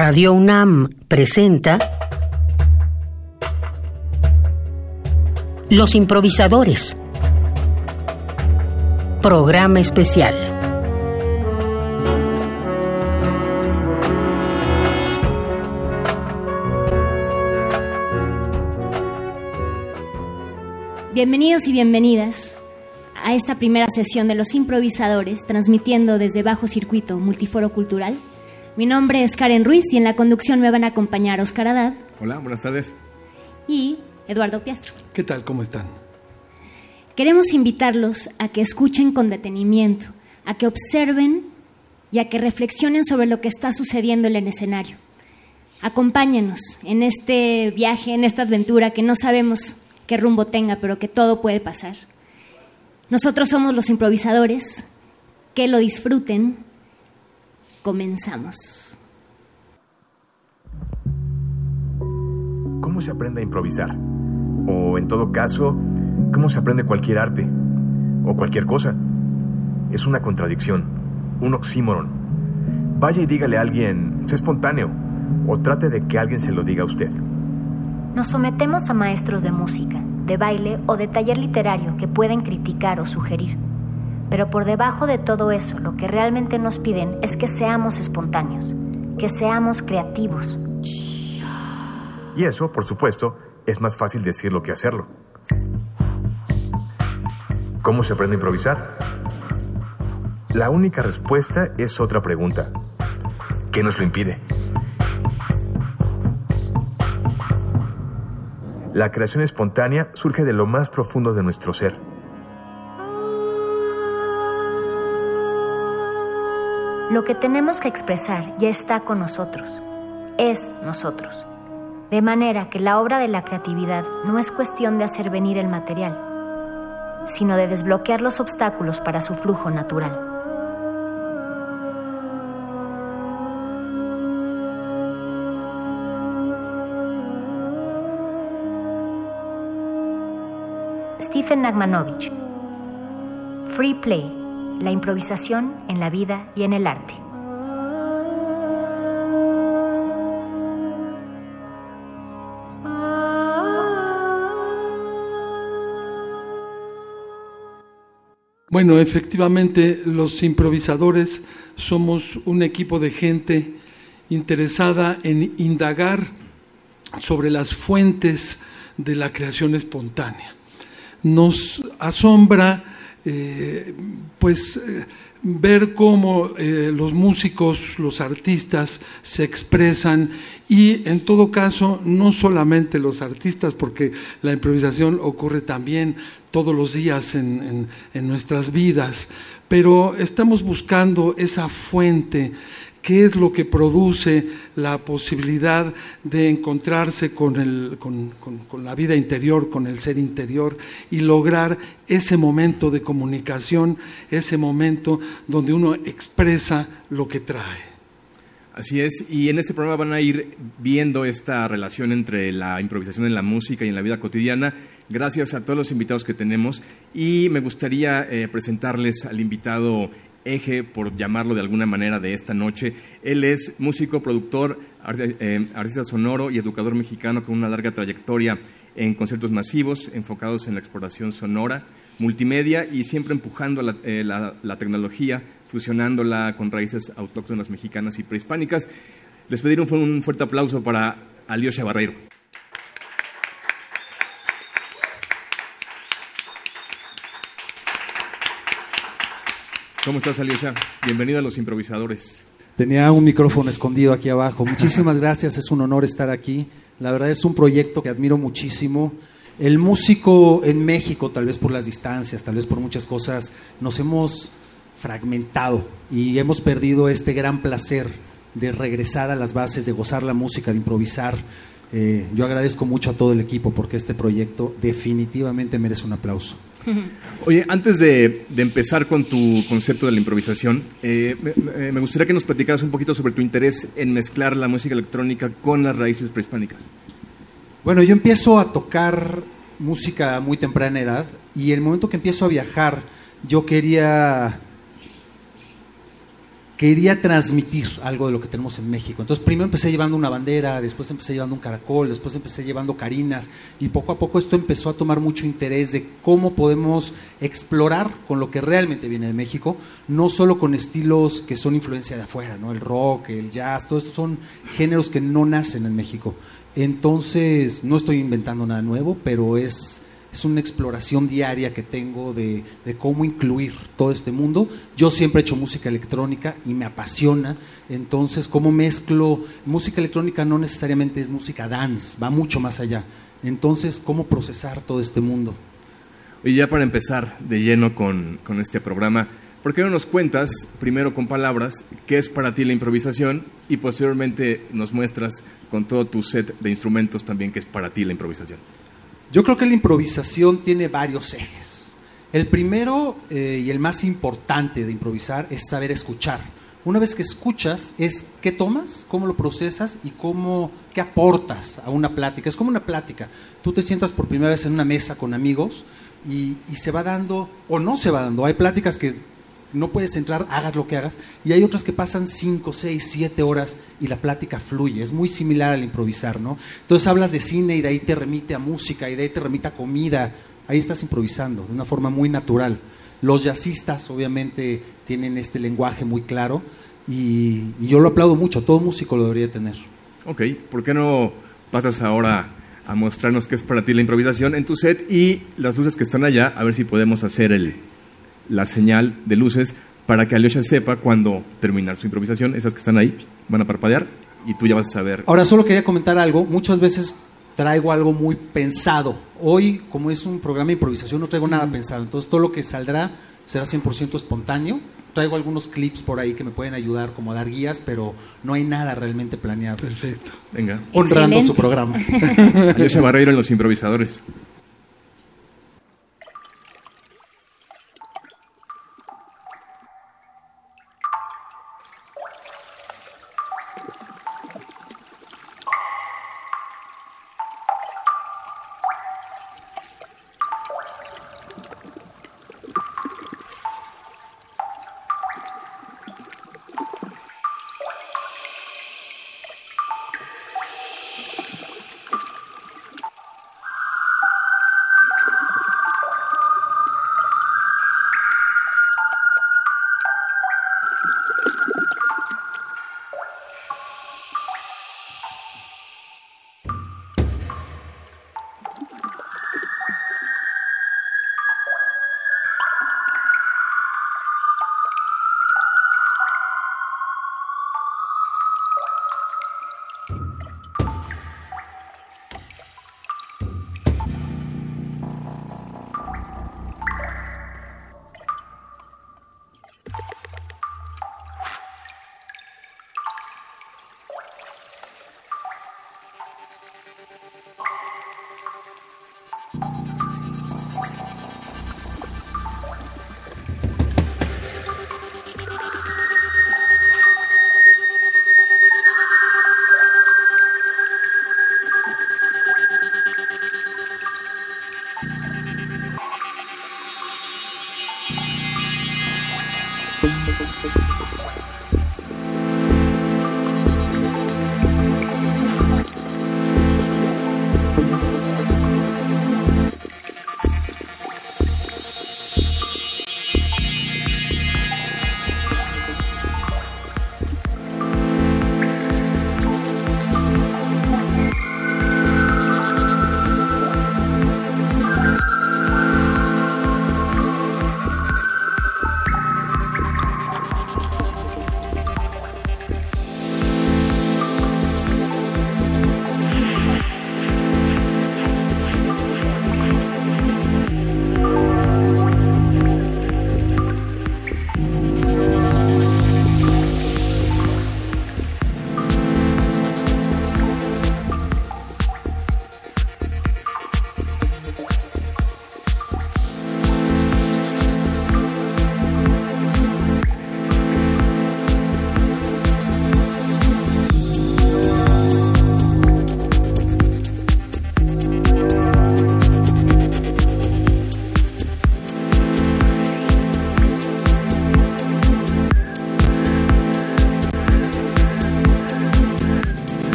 Radio UNAM presenta Los improvisadores. Programa especial. Bienvenidos y bienvenidas a esta primera sesión de Los improvisadores, transmitiendo desde Bajo Circuito Multiforo Cultural. Mi nombre es Karen Ruiz y en la conducción me van a acompañar Oscar Haddad. Hola, buenas tardes. Y Eduardo Piastro. ¿Qué tal? ¿Cómo están? Queremos invitarlos a que escuchen con detenimiento, a que observen y a que reflexionen sobre lo que está sucediendo en el escenario. Acompáñenos en este viaje, en esta aventura que no sabemos qué rumbo tenga, pero que todo puede pasar. Nosotros somos los improvisadores, que lo disfruten. Comenzamos. ¿Cómo se aprende a improvisar? O en todo caso, ¿cómo se aprende cualquier arte? O cualquier cosa. Es una contradicción, un oxímoron. Vaya y dígale a alguien, sé espontáneo, o trate de que alguien se lo diga a usted. Nos sometemos a maestros de música, de baile o de taller literario que pueden criticar o sugerir. Pero por debajo de todo eso, lo que realmente nos piden es que seamos espontáneos, que seamos creativos. Y eso, por supuesto, es más fácil decirlo que hacerlo. ¿Cómo se aprende a improvisar? La única respuesta es otra pregunta. ¿Qué nos lo impide? La creación espontánea surge de lo más profundo de nuestro ser. Lo que tenemos que expresar ya está con nosotros, es nosotros. De manera que la obra de la creatividad no es cuestión de hacer venir el material, sino de desbloquear los obstáculos para su flujo natural. Stephen Nagmanovich. Free Play, la improvisación en la vida y en el arte. Bueno, efectivamente, los improvisadores somos un equipo de gente interesada en indagar sobre las fuentes de la creación espontánea. Nos asombra, eh, pues, eh, ver cómo eh, los músicos, los artistas se expresan y en todo caso no solamente los artistas, porque la improvisación ocurre también todos los días en, en nuestras vidas, pero estamos buscando esa fuente qué es lo que produce la posibilidad de encontrarse con, el, con, con, la vida interior, con el ser interior y lograr ese momento de comunicación, ese momento donde uno expresa lo que trae. Así es, y en este programa van a ir viendo esta relación entre la improvisación en la música y en la vida cotidiana. Gracias a todos los invitados que tenemos y me gustaría eh, presentarles al invitado eje, por llamarlo de alguna manera, de esta noche. Él es músico, productor, eh, artista sonoro y educador mexicano con una larga trayectoria en conciertos masivos enfocados en la exploración sonora, multimedia y siempre empujando la, eh, la, tecnología, fusionándola con raíces autóctonas mexicanas y prehispánicas. Les pediré un, fuerte aplauso para Alyosha Barreiro. ¿Cómo estás, Alyosha? Bienvenido a Los Improvisadores. Tenía un micrófono escondido aquí abajo. Muchísimas gracias, es un honor estar aquí. La verdad es un proyecto que admiro muchísimo. El músico en México, tal vez por las distancias, tal vez por muchas cosas, nos hemos fragmentado y hemos perdido este gran placer de regresar a las bases, de gozar la música, de improvisar. Eh, yo agradezco mucho a todo el equipo porque este proyecto definitivamente merece un aplauso. Oye, antes de, empezar con tu concepto de la improvisación, eh, me, me, gustaría que nos platicaras un poquito sobre tu interés en mezclar la música electrónica con las raíces prehispánicas. Bueno, yo empiezo a tocar música a muy temprana edad y el momento que empiezo a viajar, yo quería quería transmitir algo de lo que tenemos en México. Entonces primero empecé llevando una bandera, después empecé llevando un caracol, después empecé llevando carinas y poco a poco esto empezó a tomar mucho interés de cómo podemos explorar con lo que realmente viene de México, no solo con estilos que son influencia de afuera, ¿no? el rock, el jazz, todos estos son géneros que no nacen en México. Entonces no estoy inventando nada nuevo, pero es es una exploración diaria que tengo de, cómo incluir todo este mundo. Yo siempre he hecho música electrónica y me apasiona, entonces cómo mezclo, música electrónica no necesariamente es música dance, va mucho más allá. Entonces, cómo procesar todo este mundo. Y ya para empezar de lleno con, con este programa, ¿por qué no nos cuentas, primero con palabras, qué es para ti la improvisación y posteriormente nos muestras con todo tu set de instrumentos también qué es para ti la improvisación? Yo creo que la improvisación tiene varios ejes. El primero eh, y el más importante de improvisar es saber escuchar. Una vez que escuchas es qué tomas, cómo lo procesas y cómo qué aportas a una plática. Es como una plática. Tú te sientas por primera vez en una mesa con amigos y, y se va dando o no se va dando. Hay pláticas que no puedes entrar, hagas lo que hagas. Y hay otras que pasan 5, 6, 7 horas y la plática fluye. Es muy similar al improvisar, ¿no? Entonces hablas de cine y de ahí te remite a música y de ahí te remite a comida. Ahí estás improvisando de una forma muy natural. Los jazzistas obviamente tienen este lenguaje muy claro y, yo lo aplaudo mucho. Todo músico lo debería tener. Ok, ¿por qué no pasas ahora a mostrarnos qué es para ti la improvisación en tu set y las luces que están allá, a ver si podemos hacer el, la señal de luces para que Alyosha sepa cuando terminar su improvisación. Esas que están ahí van a parpadear y tú ya vas a saber. Ahora solo quería comentar algo. Muchas veces traigo algo muy pensado. Hoy, como es un programa de improvisación, no traigo nada pensado. Entonces todo lo que saldrá será 100% espontáneo. Traigo algunos clips por ahí que me pueden ayudar como a dar guías, pero no hay nada realmente planeado. Perfecto. Venga. Honrando su programa. Alyosha Barreiro en Los Improvisadores.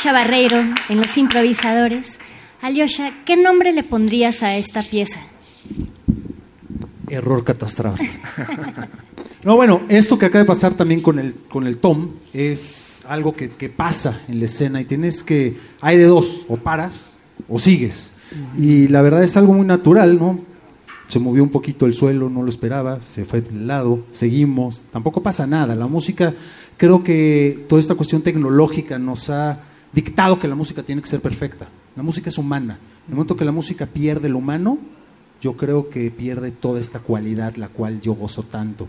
Alyosha Barreiro en Los Improvisadores. Alyosha, ¿qué nombre le pondrías a esta pieza? Error catastrófico. no, bueno, esto que acaba de pasar también con el, con el Tom es algo que, que pasa en la escena y tienes que, hay de dos, o paras o sigues. Y la verdad es algo muy natural, ¿no? Se movió un poquito el suelo, no lo esperaba, se fue del lado, seguimos, tampoco pasa nada. La música, creo que toda esta cuestión tecnológica nos ha dictado que la música tiene que ser perfecta. La música es humana. En el momento que la música pierde lo humano, yo creo que pierde toda esta cualidad, la cual yo gozo tanto.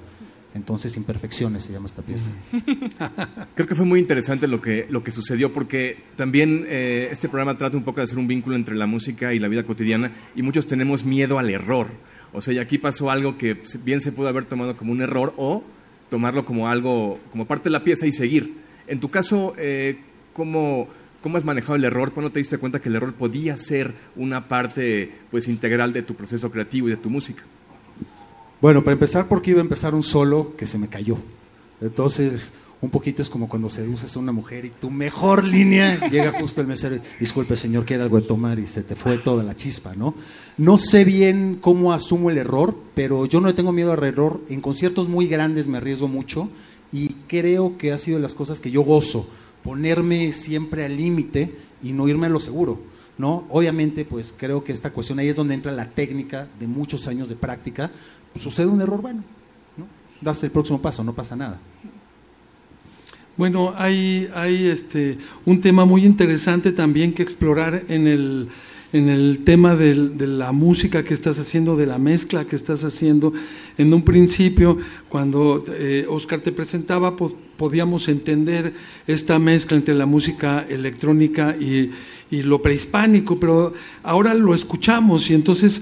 Entonces, Imperfecciones se llama esta pieza. Creo que fue muy interesante lo que, lo que sucedió porque también eh, este programa trata un poco de hacer un vínculo entre la música y la vida cotidiana y muchos tenemos miedo al error. O sea, y aquí pasó algo que bien se pudo haber tomado como un error o tomarlo como algo, como parte de la pieza y seguir. En tu caso, eh, ¿cómo, ¿cómo has manejado el error? ¿Cuándo te diste cuenta que el error podía ser una parte pues, integral de tu proceso creativo y de tu música? Bueno, para empezar, porque iba a empezar un solo que se me cayó. Entonces, un poquito es como cuando seduces a una mujer y tu mejor línea llega justo el mesero. Disculpe, señor, quiere algo de tomar y se te fue toda la chispa, ¿no? No sé bien cómo asumo el error, pero yo no le tengo miedo al error. En conciertos muy grandes me arriesgo mucho y creo que ha sido de las cosas que yo gozo, ponerme siempre al límite y no irme a lo seguro. ¿no? Obviamente, pues creo que esta cuestión ahí es donde entra la técnica de muchos años de práctica, sucede un error, bueno, ¿no? das el próximo paso, no pasa nada. Bueno, hay, hay este, un tema muy interesante también que explorar en el, en el tema de la música que estás haciendo, de la mezcla que estás haciendo. En un principio, cuando eh, Oscar te presentaba, podíamos entender esta mezcla entre la música electrónica y, y lo prehispánico, pero ahora lo escuchamos y entonces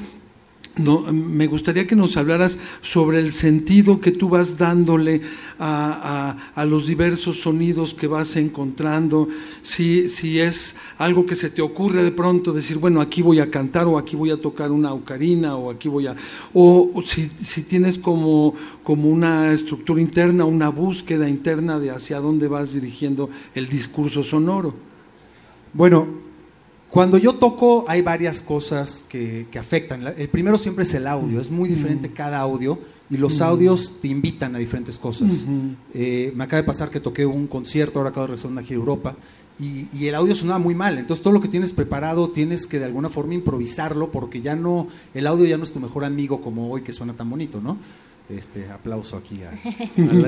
no, me gustaría que nos hablaras sobre el sentido que tú vas dándole a, los diversos sonidos que vas encontrando, si, si, es algo que se te ocurre de pronto decir, bueno, aquí voy a cantar o aquí voy a tocar una ocarina o aquí voy a... o, si, si, tienes como, como una estructura interna, una búsqueda interna de hacia dónde vas dirigiendo el discurso sonoro. Bueno, cuando yo toco hay varias cosas que, afectan. El primero siempre es el audio, es muy diferente cada audio y los audios te invitan a diferentes cosas. Eh, me acaba de pasar que toqué un concierto, ahora acabo de regresar aquí a Europa, y, y, el audio sonaba muy mal. Entonces todo lo que tienes preparado tienes que de alguna forma improvisarlo porque ya no, el audio ya no es tu mejor amigo como hoy que suena tan bonito, ¿no? Este aplauso aquí a,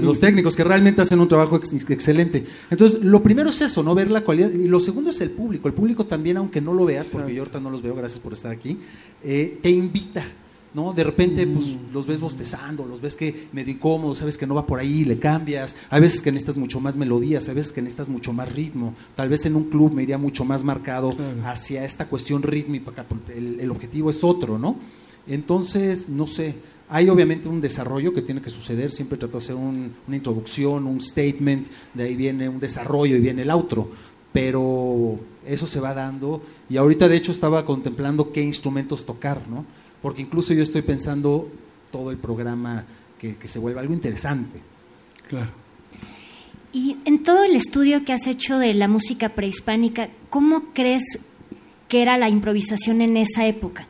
los técnicos que realmente hacen un trabajo excelente. Entonces, lo primero es eso, no ver la cualidad. Y lo segundo es el público. El público también, aunque no lo veas, porque yo ahorita no los veo, gracias por estar aquí, eh, te invita. ¿no? De repente, pues mm. los ves bostezando, los ves que medio incómodo, sabes que no va por ahí, le cambias. Hay veces que necesitas mucho más melodías, hay veces que necesitas mucho más ritmo. Tal vez en un club me iría mucho más marcado hacia esta cuestión rítmica, el, el objetivo es otro, ¿no? Entonces, no sé, hay obviamente un desarrollo que tiene que suceder, siempre trato de hacer una introducción, un statement, de ahí viene un desarrollo y viene el outro, pero eso se va dando y ahorita de hecho estaba contemplando qué instrumentos tocar, ¿no? Porque incluso yo estoy pensando todo el programa que, que se vuelva algo interesante. Claro. Y en todo el estudio que has hecho de la música prehispánica, ¿cómo crees que era la improvisación en esa época?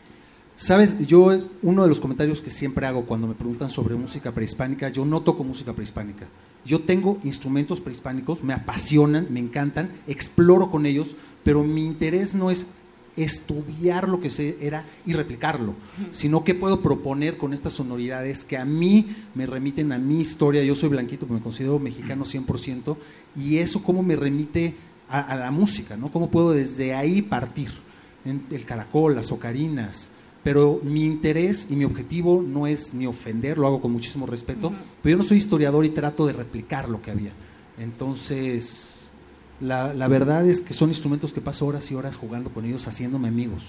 Sabes, yo uno de los comentarios que siempre hago cuando me preguntan sobre música prehispánica, yo no toco música prehispánica. Yo tengo instrumentos prehispánicos, me apasionan, me encantan, exploro con ellos, pero mi interés no es estudiar lo que se era y replicarlo, sino que puedo proponer con estas sonoridades que a mí me remiten a mi historia. Yo soy blanquito, pero me considero mexicano 100%, y eso cómo me remite a, a la música, ¿no? Cómo puedo desde ahí partir. En el caracol, las ocarinas, pero mi interés y mi objetivo no es ni ofender, lo hago con muchísimo respeto, pero yo no soy historiador y trato de replicar lo que había. Entonces, la, la, verdad es que son instrumentos que paso horas y horas jugando con ellos, haciéndome amigos.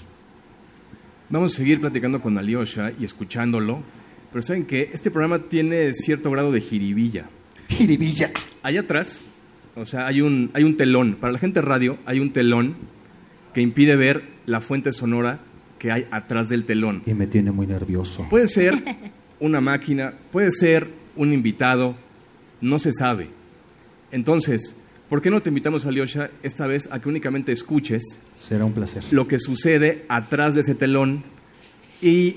Vamos a seguir platicando con Alyosha y escuchándolo, pero saben que este programa tiene cierto grado de jiribilla. Jiribilla. Allá atrás, o sea, hay un, hay un telón, para la gente de radio hay un telón que impide ver la fuente sonora que hay atrás del telón. Y me tiene muy nervioso. Puede ser una máquina, puede ser un invitado, no se sabe. Entonces, ¿Por qué no te invitamos, Alyosha, esta vez a que únicamente escuches Será un placer. lo que sucede atrás de ese telón y,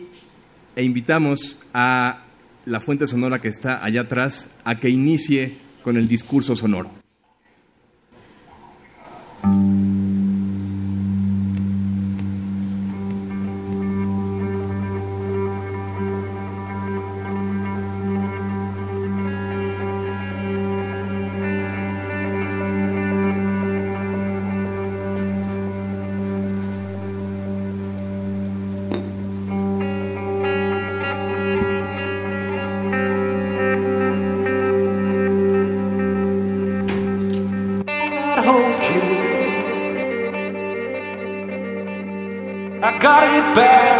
e invitamos a la fuente sonora que está allá atrás a que inicie con el discurso sonoro. Back.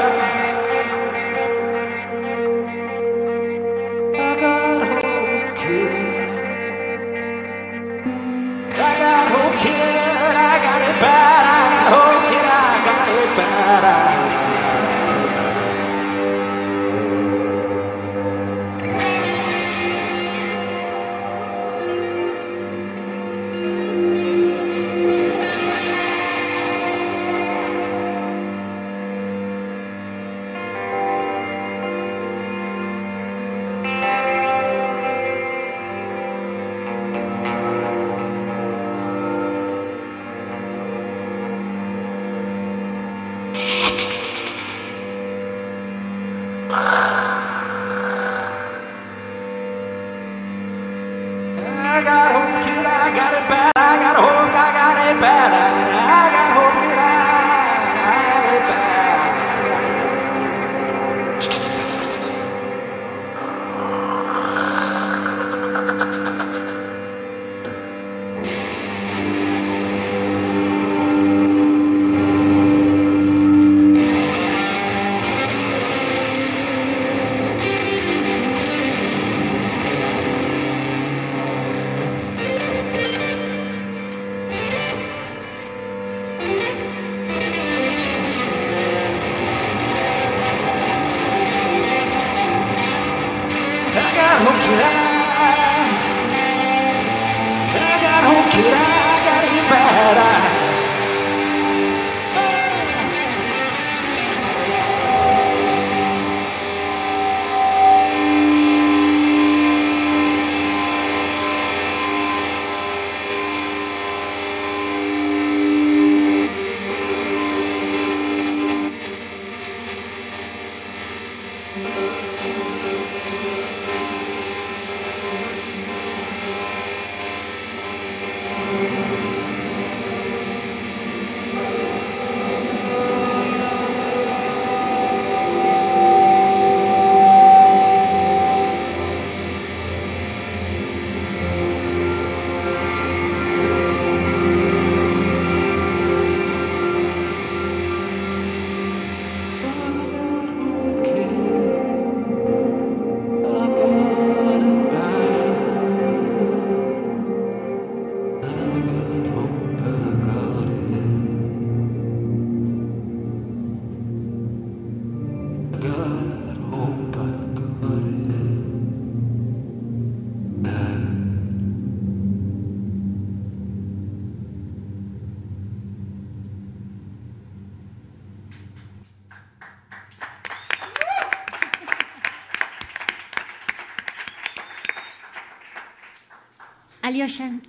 Alyosha,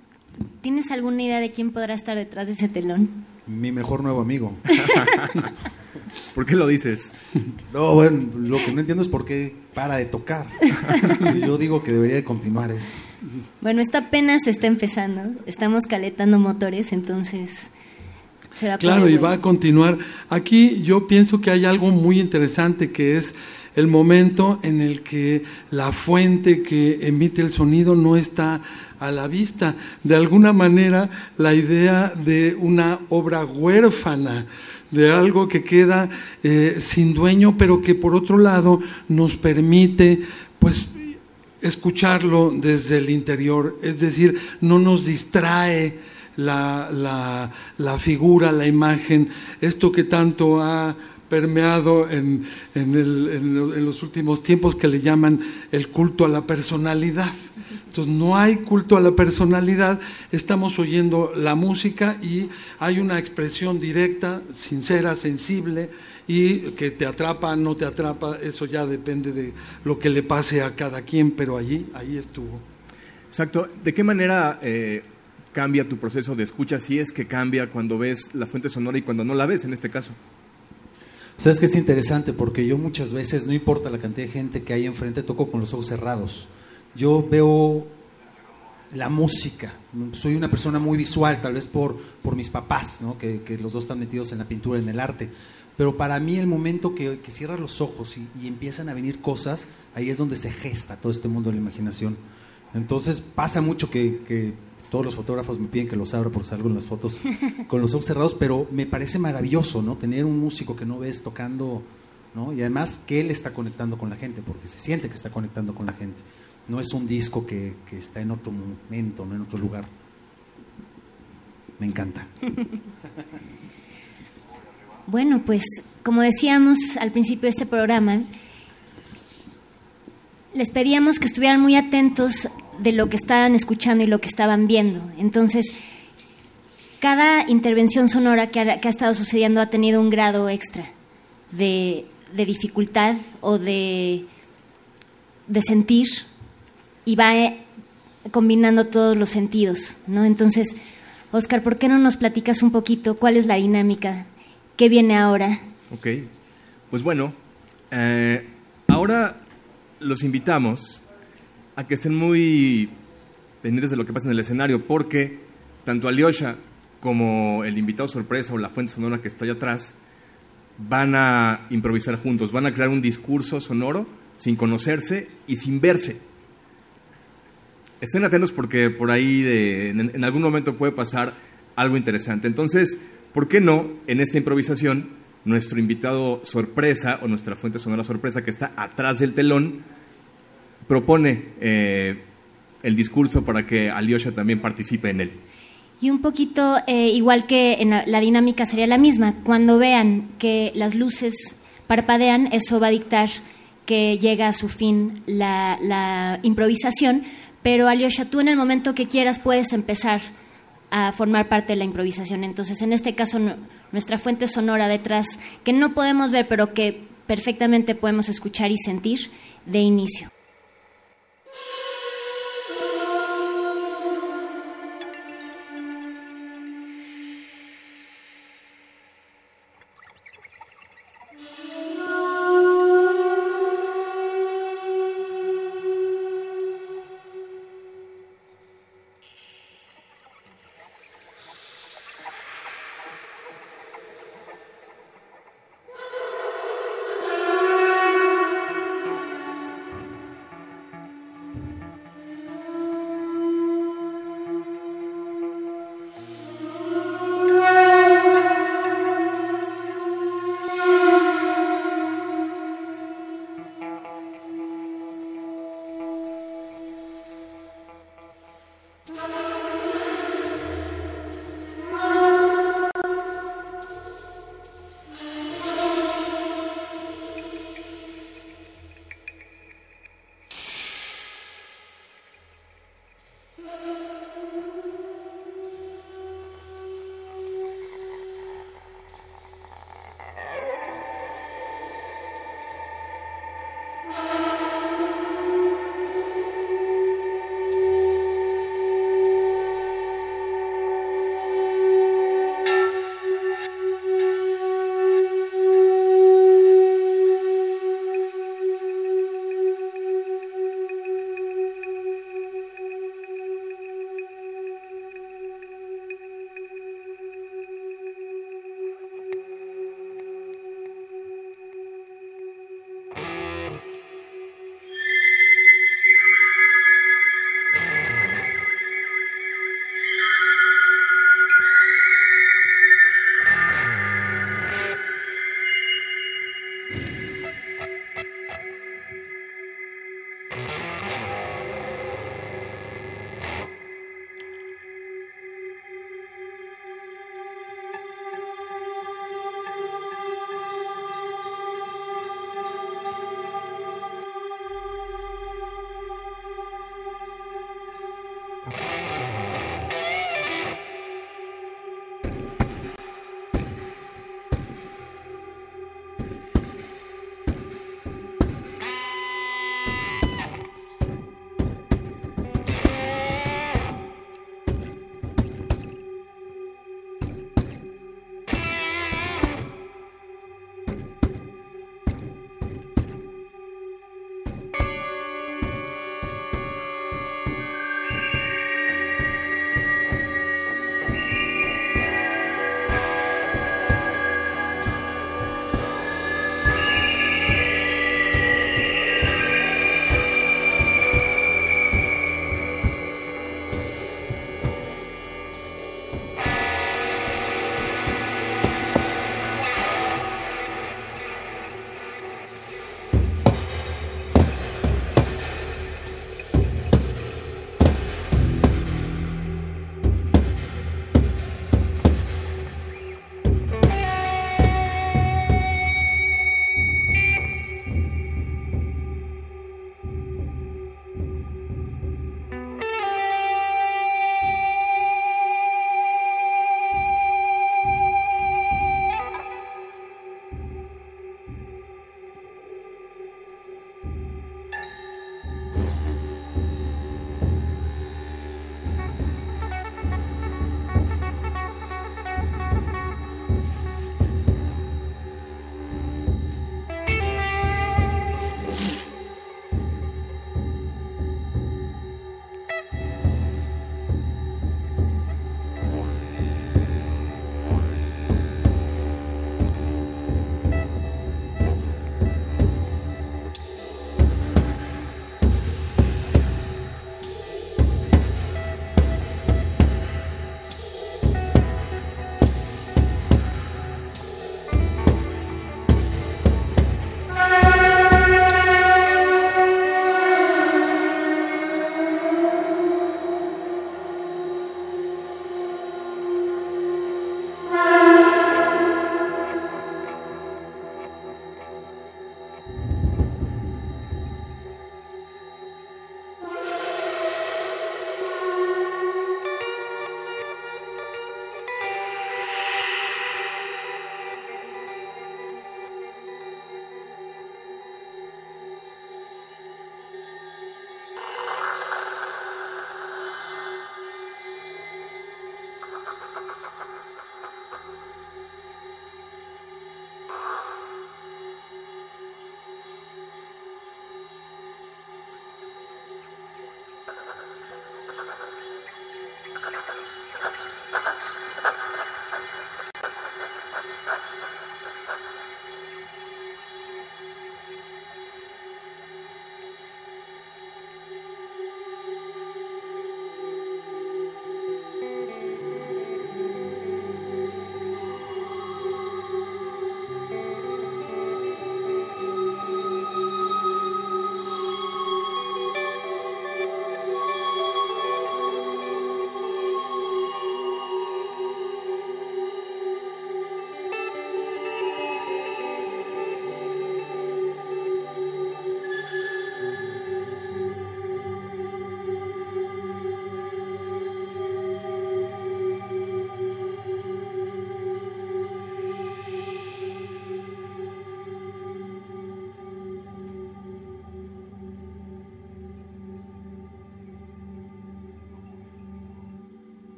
¿tienes alguna idea de quién podrá estar detrás de ese telón? Mi mejor nuevo amigo. ¿Por qué lo dices? No, bueno, lo que no entiendo es por qué para de tocar. Yo digo que debería de continuar esto. Bueno, esto apenas está empezando. Estamos calentando motores, entonces se va a Claro, y va a continuar. Aquí yo pienso que hay algo muy interesante que es el momento en el que la fuente que emite el sonido no está a la vista. De alguna manera, la idea de una obra huérfana, de algo que queda eh, sin dueño, pero que por otro lado nos permite, pues, escucharlo desde el interior, es decir, no nos distrae la, la, la figura, la imagen, esto que tanto ha permeado en, en, el- en lo- en los últimos tiempos que le llaman el culto a la personalidad. Entonces no hay culto a la personalidad, estamos oyendo la música y hay una expresión directa, sincera, sensible y que te atrapa, no te atrapa, eso ya depende de lo que le pase a cada quien, pero allí, ahí estuvo. Exacto. ¿De qué manera eh, cambia tu proceso de escucha si es que cambia cuando ves la fuente sonora y cuando no la ves en este caso? Sabes que es interesante porque yo muchas veces, no importa la cantidad de gente que hay enfrente, toco con los ojos cerrados. Yo veo la música. Soy una persona muy visual, tal vez por, por mis papás, ¿no? que, que los dos están metidos en la pintura, en el arte. Pero para mí el momento que, que cierras los ojos y, y empiezan a venir cosas, ahí es donde se gesta todo este mundo de la imaginación. Entonces pasa mucho que, que todos los fotógrafos me piden que los abra porque salgo en las fotos con los ojos cerrados, pero me parece maravilloso, ¿no? Tener un músico que no ves tocando, ¿no? Y además que él está conectando con la gente, porque se siente que está conectando con la gente. No es un disco que, que está en otro momento, no en otro lugar. Me encanta. Bueno, pues como decíamos al principio de este programa, les pedíamos que estuvieran muy atentos de lo que estaban escuchando y lo que estaban viendo. Entonces, cada intervención sonora que ha, estado sucediendo ha tenido un grado extra de, dificultad o de, de sentir y va eh, combinando todos los sentidos, ¿no? Entonces, Oscar, ¿por qué no nos platicas un poquito cuál es la dinámica? ¿Qué viene ahora? Ok. Pues bueno, eh, ahora los invitamos a que estén muy pendientes de lo que pasa en el escenario, porque tanto Alyosha como el invitado sorpresa o la fuente sonora que está allá atrás van a improvisar juntos, van a crear un discurso sonoro sin conocerse y sin verse. Estén atentos porque por ahí de- en, en algún momento puede pasar algo interesante. Entonces, ¿por qué no en esta improvisación nuestro invitado sorpresa o nuestra fuente sonora sorpresa que está atrás del telón propone eh, el discurso para que Alyosha también participe en él? Y un poquito, eh, igual que en la, dinámica sería la misma, cuando vean que las luces parpadean, eso va a dictar que llega a su fin la, improvisación, pero Alyosha, tú en el momento que quieras puedes empezar a formar parte de la improvisación. Entonces, en este caso, nu- nuestra fuente sonora detrás, que no podemos ver, pero que perfectamente podemos escuchar y sentir de inicio.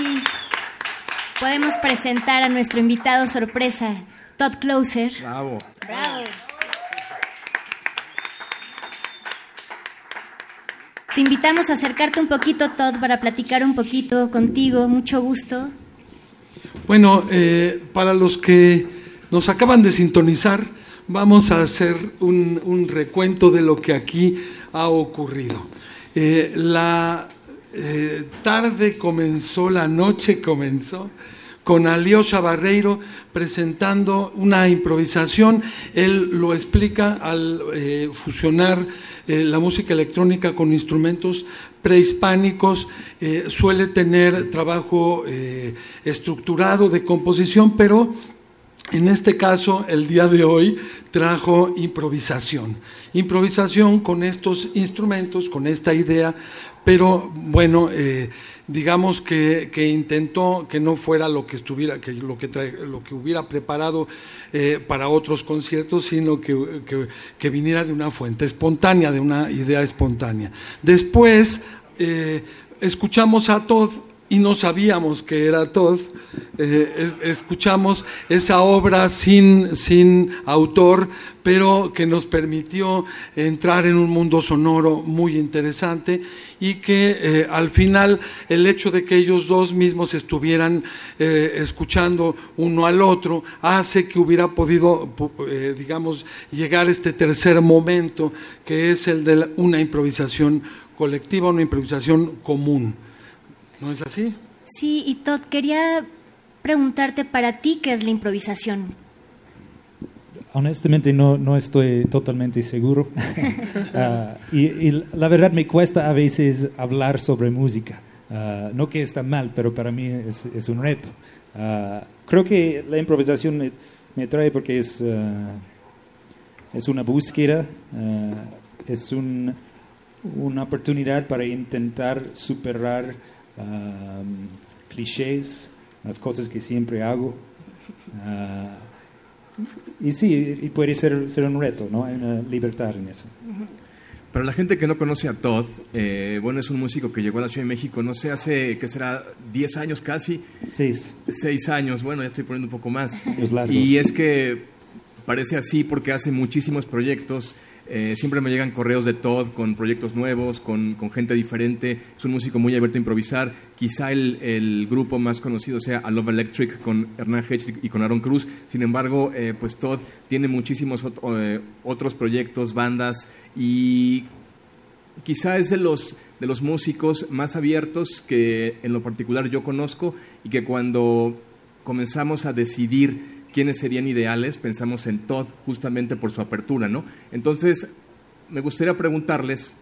Sí, podemos presentar a nuestro invitado sorpresa, Todd Closer. Bravo. Bravo. Te invitamos a acercarte un poquito, Todd, para platicar un poquito contigo. Mucho gusto. Bueno, eh, para los que nos acaban de sintonizar, vamos a hacer un, un recuento de lo que aquí ha ocurrido. Eh, la eh, tarde comenzó, la noche comenzó con Alyosha Barreiro presentando una improvisación. Él lo explica al eh, fusionar eh, la música electrónica con instrumentos prehispánicos, eh, suele tener trabajo estructurado de composición, pero en este caso, el día de hoy trajo improvisación. Improvisación con estos instrumentos, con esta idea, pero bueno, eh, digamos que, que intentó que no fuera lo que estuviera, que lo que, trae- lo que hubiera preparado eh, para otros conciertos, sino que, que- viniera de una fuente espontánea, de una idea espontánea. Después eh, escuchamos a Todd y no sabíamos que era Todd. Eh, es- escuchamos esa obra sin, sin autor, pero que nos permitió entrar en un mundo sonoro muy interesante y que eh, al final el hecho de que ellos dos mismos estuvieran eh, escuchando uno al otro hace que hubiera podido, eh, digamos, llegar este tercer momento que es el de una improvisación colectiva, una improvisación común. ¿No es así? Sí, y Todd, quería preguntarte para ti qué es la improvisación. Honestamente no, no estoy totalmente seguro. Ah, y, y la verdad me cuesta a veces hablar sobre música. Ah, no que está mal, pero para mí es, es un reto. Ah, creo que la improvisación me, me trae porque es, es una búsqueda, es un- una oportunidad para intentar superar ah, clichés, las cosas que siempre hago. Ah, y sí, y puede ser, ser un reto, ¿no? Hay una libertad en eso. Para la gente que no conoce a Todd, eh, bueno, es un músico que llegó a la Ciudad de México, no sé, hace, ¿qué será? 10 años casi, Seis. 6 años, bueno, ya estoy poniendo un poco más. Y es que parece así porque hace muchísimos proyectos. Eh, siempre me llegan correos de Todd con proyectos nuevos, con, con gente diferente. Es un músico muy abierto a improvisar. Quizá el, el grupo más conocido sea A Love Electric con Hernán Hedge y con Aaron Cruz. Sin embargo, eh, pues Todd tiene muchísimos eh, otros proyectos, bandas y quizá es de los, de los músicos más abiertos que en lo particular yo conozco y que cuando comenzamos a decidir quiénes serían ideales, pensamos en Todd justamente por su apertura, ¿no? Entonces, me gustaría preguntarles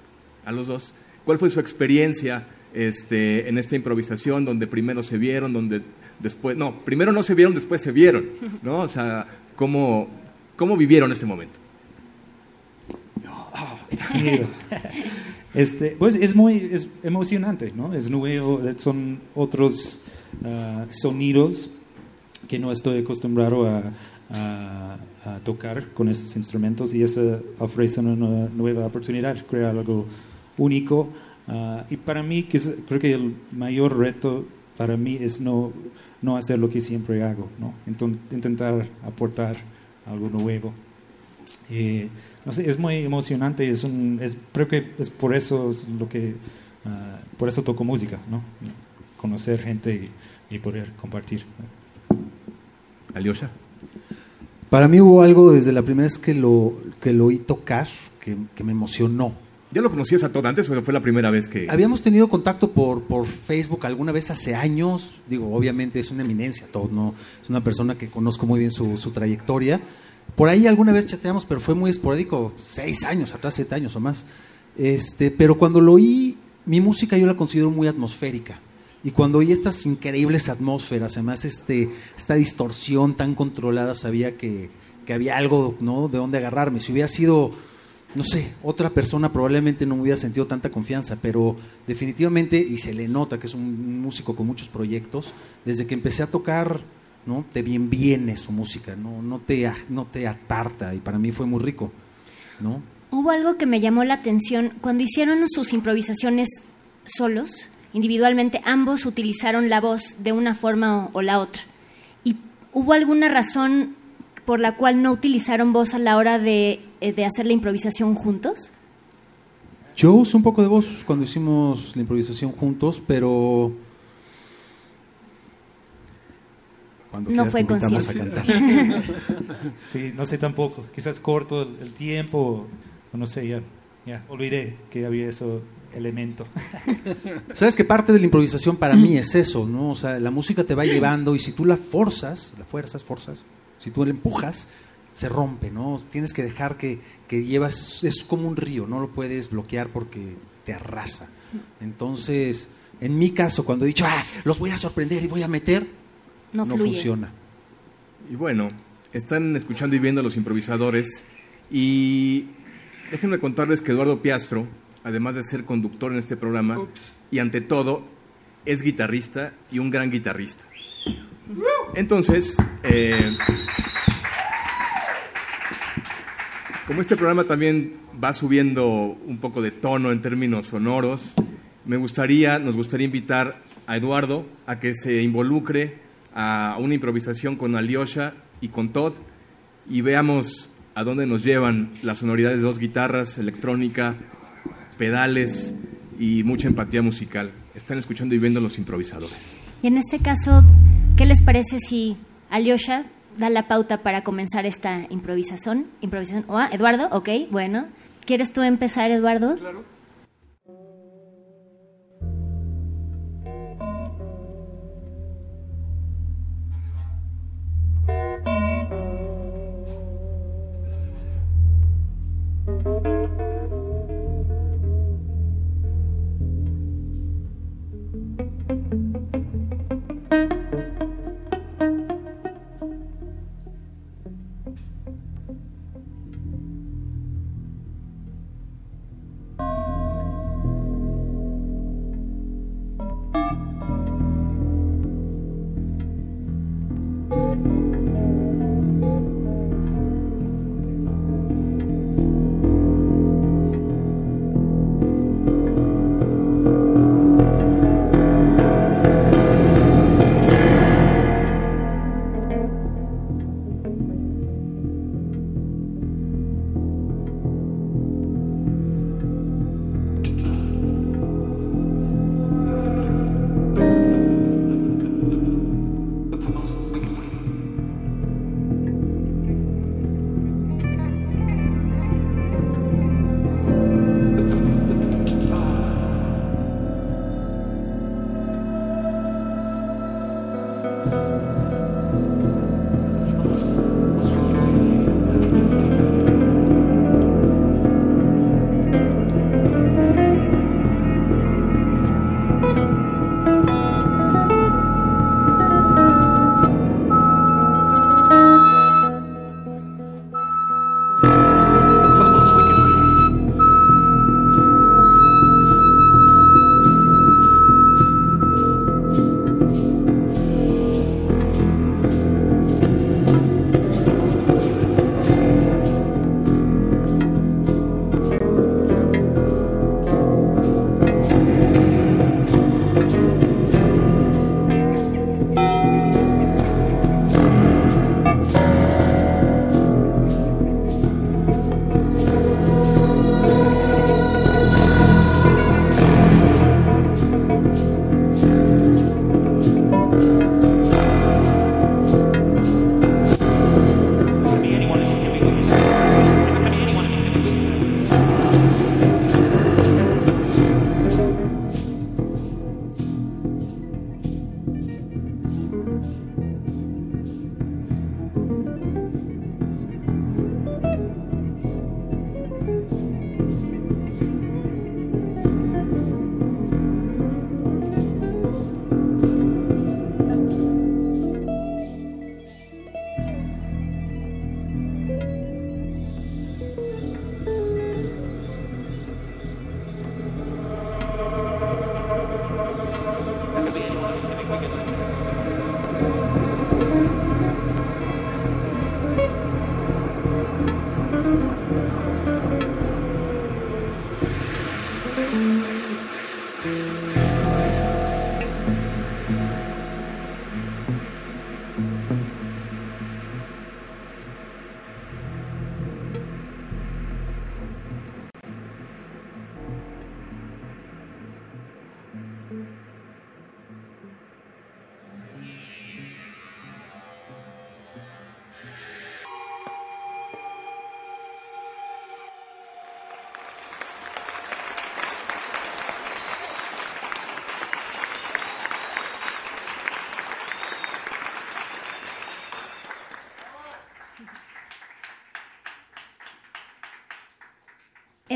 a los dos, ¿cuál fue su experiencia este, en esta improvisación donde primero se vieron, donde después, no, primero no se vieron, después se vieron, ¿no? O sea, ¿cómo, cómo vivieron este momento? Este, pues es muy emocionante, ¿no? Es nuevo, son otros ah, sonidos que no estoy acostumbrado a, a- a tocar con estos instrumentos y eso ofrece una nueva oportunidad, crear algo único. Ah, y para mí, creo que el mayor reto para mí es no, no hacer lo que siempre hago, ¿no? Enton- intentar aportar algo nuevo. Eh, no sé, es muy emocionante, es un, es, creo que es por eso es lo que, ah, por eso toco música, ¿no? Conocer gente y, y poder compartir. Alyosha. Para mí hubo algo desde la primera vez que lo, que lo oí tocar que, que me emocionó. ¿Ya lo conocías a Todd antes o fue la primera vez que...? Habíamos tenido contacto por, por Facebook alguna vez hace años. Digo, obviamente es una eminencia, todo, ¿no? Es una persona que conozco muy bien su, su trayectoria. Por ahí alguna vez chateamos, pero fue muy esporádico, seis años atrás, siete años o más. Este, pero cuando lo oí, mi música yo la considero muy atmosférica. Y cuando oí estas increíbles atmósferas, además este, esta distorsión tan controlada, sabía que, que había algo ¿no? de dónde agarrarme. Si hubiera sido no sé, otra persona probablemente no me hubiera sentido tanta confianza, pero definitivamente, y se le nota que es un músico con muchos proyectos, desde que empecé a tocar, ¿no? Te bien viene su música, no, no, te, no te atarta, y para mí fue muy rico, ¿no? Hubo algo que me llamó la atención cuando hicieron sus improvisaciones solos. Individualmente ambos utilizaron la voz de una forma o, o la otra. ¿Y hubo alguna razón por la cual no utilizaron voz a la hora de, eh, de hacer la improvisación juntos? Yo usé un poco de voz cuando hicimos la improvisación juntos, pero cuando No quieras fue te invitamos a consciente. cantar. Sí, no sé tampoco. Quizás corto el, el tiempo, o no sé, ya, ya olvidé que había ese elemento. Sabes que parte de la improvisación para mí es eso, ¿no? O sea, la música te va llevando y si tú la forzas, la fuerzas, forzas, si tú la empujas, se rompe, ¿no? Tienes que dejar que, que llevas, es como un río, no lo puedes bloquear porque te arrasa. Entonces, en mi caso, cuando he dicho, ah, los voy a sorprender y voy a meter, No, no, funciona. Y bueno, están escuchando y viendo a los improvisadores y déjenme contarles que Eduardo Piastro, además de ser conductor en este programa, y ante todo, es guitarrista y un gran guitarrista. Entonces, eh, como este programa también va subiendo un poco de tono en términos sonoros, me gustaría, nos gustaría invitar a Eduardo a que se involucre a una improvisación con Alyosha y con Todd y veamos a dónde nos llevan las sonoridades de dos guitarras, electrónica, pedales y mucha empatía musical. Están escuchando y viendo a los improvisadores. Y en este caso, ¿qué les parece si Alyosha da la pauta para comenzar esta improvisación? improvisación? Oh, Eduardo, ok, bueno. ¿Quieres tú empezar, Eduardo? Claro.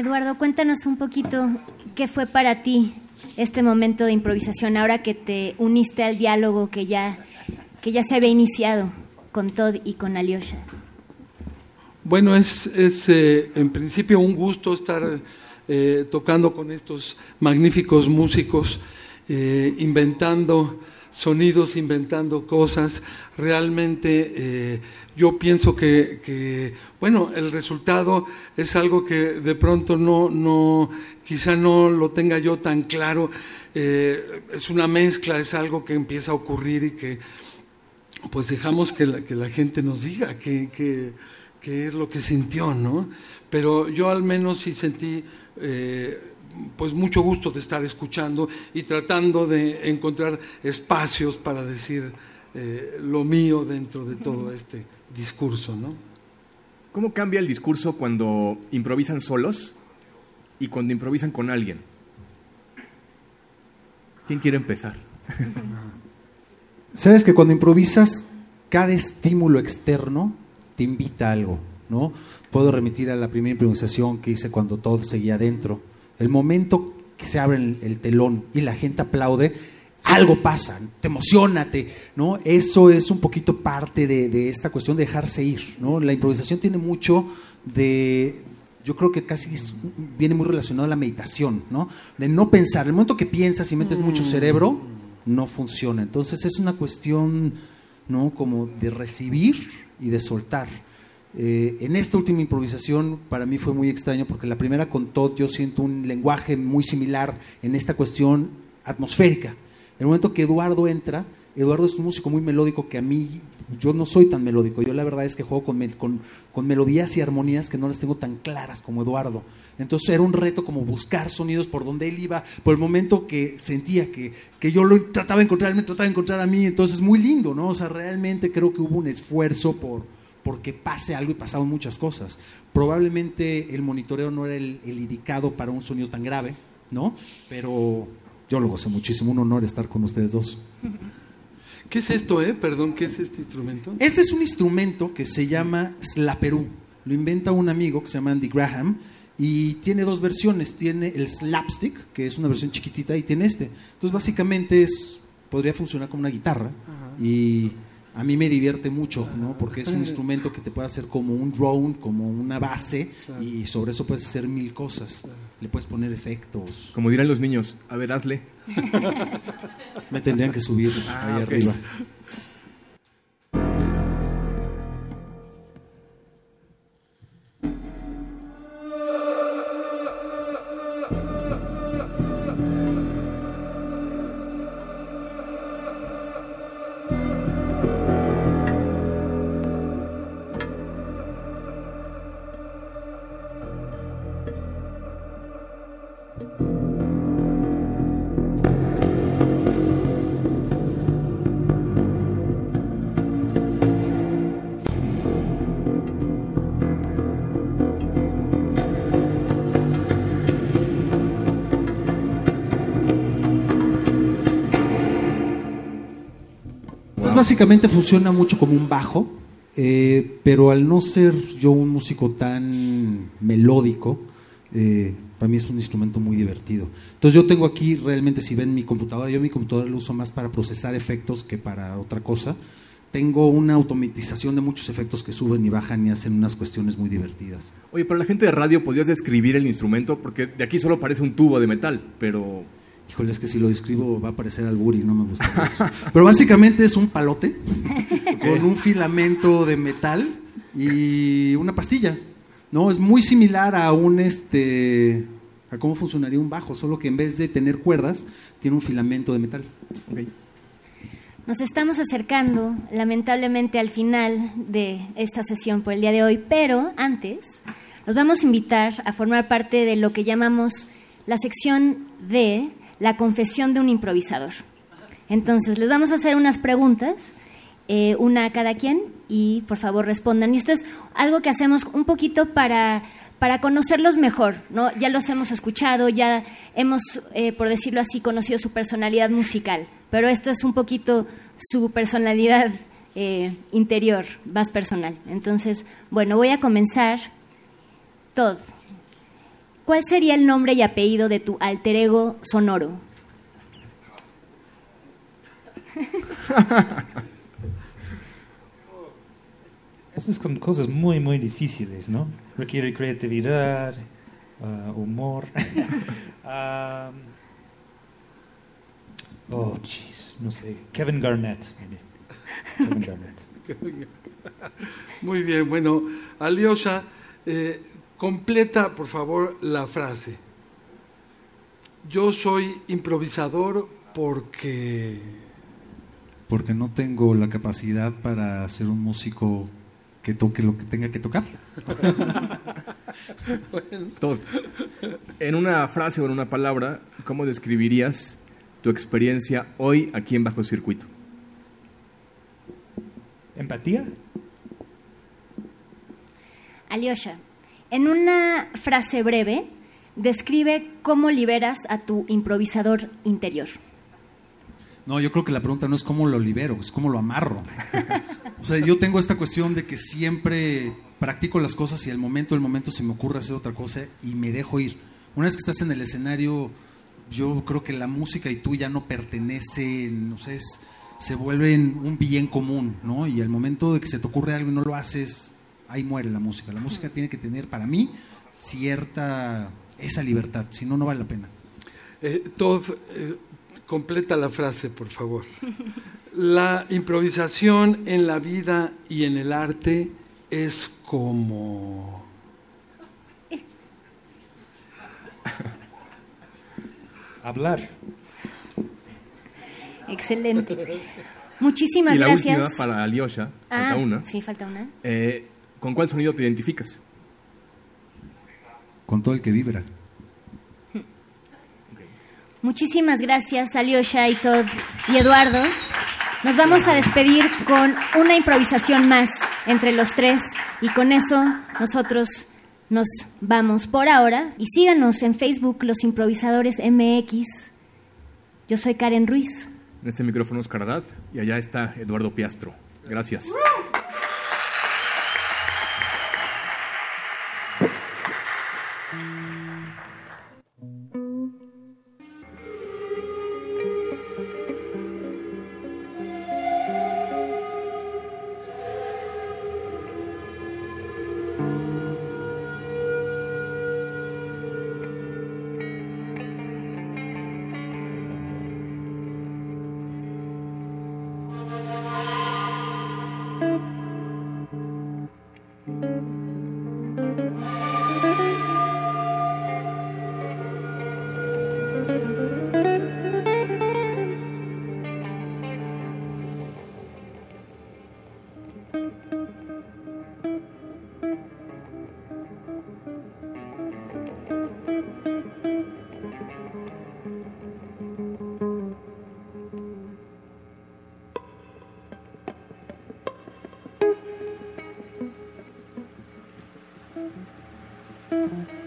Eduardo, cuéntanos un poquito qué fue para ti este momento de improvisación ahora que te uniste al diálogo que ya, que ya se había iniciado con Todd y con Alyosha. Bueno, es, es eh, en principio un gusto estar eh, tocando con estos magníficos músicos, eh, inventando sonidos, inventando cosas. Realmente eh, yo pienso que, bueno, el resultado es algo que de pronto no, no quizá no lo tenga yo tan claro. Eh, es una mezcla, es algo que empieza a ocurrir y que pues dejamos que la, que la gente nos diga qué que es lo que sintió, ¿no? Pero yo al menos sí sentí eh, pues mucho gusto de estar escuchando y tratando de encontrar espacios para decir eh, lo mío dentro de todo este discurso, ¿no? ¿Cómo cambia el discurso cuando improvisan solos y cuando improvisan con alguien? ¿Quién quiere empezar? Sabes que cuando improvisas, cada estímulo externo te invita a algo, ¿no? Puedo remitir a la primera improvisación que hice cuando todo seguía adentro. El momento que se abre el, el telón y la gente aplaude, algo pasa, te emocionate, ¿no? Eso es un poquito parte de, de, esta cuestión de dejarse ir, ¿no? La improvisación tiene mucho de, yo creo que casi es, viene muy relacionado a la meditación, ¿no? De no pensar, el momento que piensas y metes mucho cerebro, no funciona. Entonces es una cuestión, ¿no? Como de recibir y de soltar. Eh, en esta última improvisación para mí fue muy extraño porque la primera con Todd yo siento un lenguaje muy similar en esta cuestión atmosférica. En el momento que Eduardo entra, Eduardo es un músico muy melódico que a mí, yo no soy tan melódico, yo la verdad es que juego con, melodías y armonías que no las tengo tan claras como Eduardo. Entonces era un reto como buscar sonidos por donde él iba, por el momento que sentía que, que yo lo trataba de encontrar, él me trataba de encontrar a mí, entonces muy lindo, ¿no? O sea, realmente creo que hubo un esfuerzo por, porque pase algo y pasaron muchas cosas. Probablemente el monitoreo no era el, el indicado para un sonido tan grave, ¿no? Pero yo lo gocé muchísimo, un honor estar con ustedes dos. ¿Qué es esto, eh? Perdón, ¿qué es este instrumento? Este es un instrumento que se llama Slaperoo. Lo inventa un amigo que se llama Andy Graham y tiene dos versiones. Tiene el slapstick, que es una versión chiquitita, y tiene este. Entonces, básicamente es, podría funcionar como una guitarra Ajá. y a mí me divierte mucho, ¿no? Porque es un instrumento que te puede hacer como un drone, como una base, claro. y sobre eso puedes hacer mil cosas. Le puedes poner efectos. Como dirán los niños, a ver, hazle. me tendrían que subir ah, ahí okay. arriba. Básicamente funciona mucho como un bajo, eh, pero al no ser yo un músico tan melódico, eh, para mí es un instrumento muy divertido. Entonces yo tengo aquí realmente, si ven mi computadora, yo mi computadora lo uso más para procesar efectos que para otra cosa. Tengo una automatización de muchos efectos que suben y bajan y hacen unas cuestiones muy divertidas. Oye, para la gente de radio, ¿podrías describir el instrumento? Porque de aquí solo parece un tubo de metal, pero Híjole, es que si lo describo va a parecer albur y no me gusta eso. Pero básicamente es un palote con un filamento de metal y una pastilla. No, es muy similar a un este a cómo funcionaría un bajo, solo que en vez de tener cuerdas, tiene un filamento de metal. Okay. Nos estamos acercando, lamentablemente, al final de esta sesión por el día de hoy, pero antes los vamos a invitar a formar parte de lo que llamamos la sección de la confesión de un improvisador. Entonces, les vamos a hacer unas preguntas, eh, una a cada quien, y por favor respondan. Y esto es algo que hacemos un poquito para, para conocerlos mejor, ¿no? Ya los hemos escuchado, ya hemos, eh, por decirlo así, conocido su personalidad musical, pero esto es un poquito su personalidad eh, interior, más personal. Entonces, bueno, voy a comenzar. Todd, ¿cuál sería el nombre y apellido de tu alter ego sonoro? Estas son cosas muy, muy difíciles, ¿no? Requiere creatividad, ah, humor. Um, oh, jeez, no sé. Kevin Garnett. Kevin Garnett. Muy bien, bueno, Alyosha, eh, completa por favor la frase. Yo soy improvisador porque... Porque no tengo la capacidad para ser un músico que toque lo que tenga que tocar. Todd, en una frase o en una palabra, ¿cómo describirías tu experiencia hoy aquí en Bajo Circuito? ¿Empatía? Alyosha, en una frase breve, describe cómo liberas a tu improvisador interior. No, yo creo que la pregunta no es cómo lo libero, es cómo lo amarro. O sea, yo tengo esta cuestión de que siempre practico las cosas y al momento, el momento se me ocurre hacer otra cosa y me dejo ir. Una vez que estás en el escenario, yo creo que la música y tú ya no pertenecen, no sé, se vuelven un bien común, ¿no? Y al momento de que se te ocurre algo y no lo haces, ahí muere la música. La música tiene que tener, para mí, cierta, esa libertad, si no, no vale la pena. Eh, Todd, eh, completa la frase, por favor. La improvisación en la vida y en el arte es como... Hablar. Excelente. Muchísimas y la gracias. última para Alyosha, Ah, falta una. Sí, falta una. Eh, ¿Con cuál sonido te identificas? Con todo el que vibra. Muchísimas gracias, Alyosha y Todd y Eduardo. Nos vamos a despedir con una improvisación más entre los tres y con eso nosotros nos vamos por ahora y síganos en Facebook Los Improvisadores MX. Yo soy Karen Ruiz. En este micrófono es Cardad y allá está Eduardo Piastro. Gracias. Mm-hmm.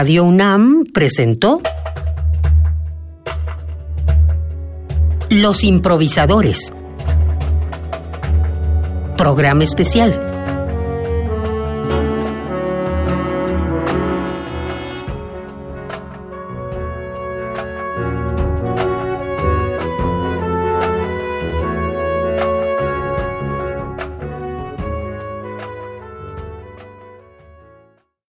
Radio UNAM presentó Los improvisadores. Programa especial.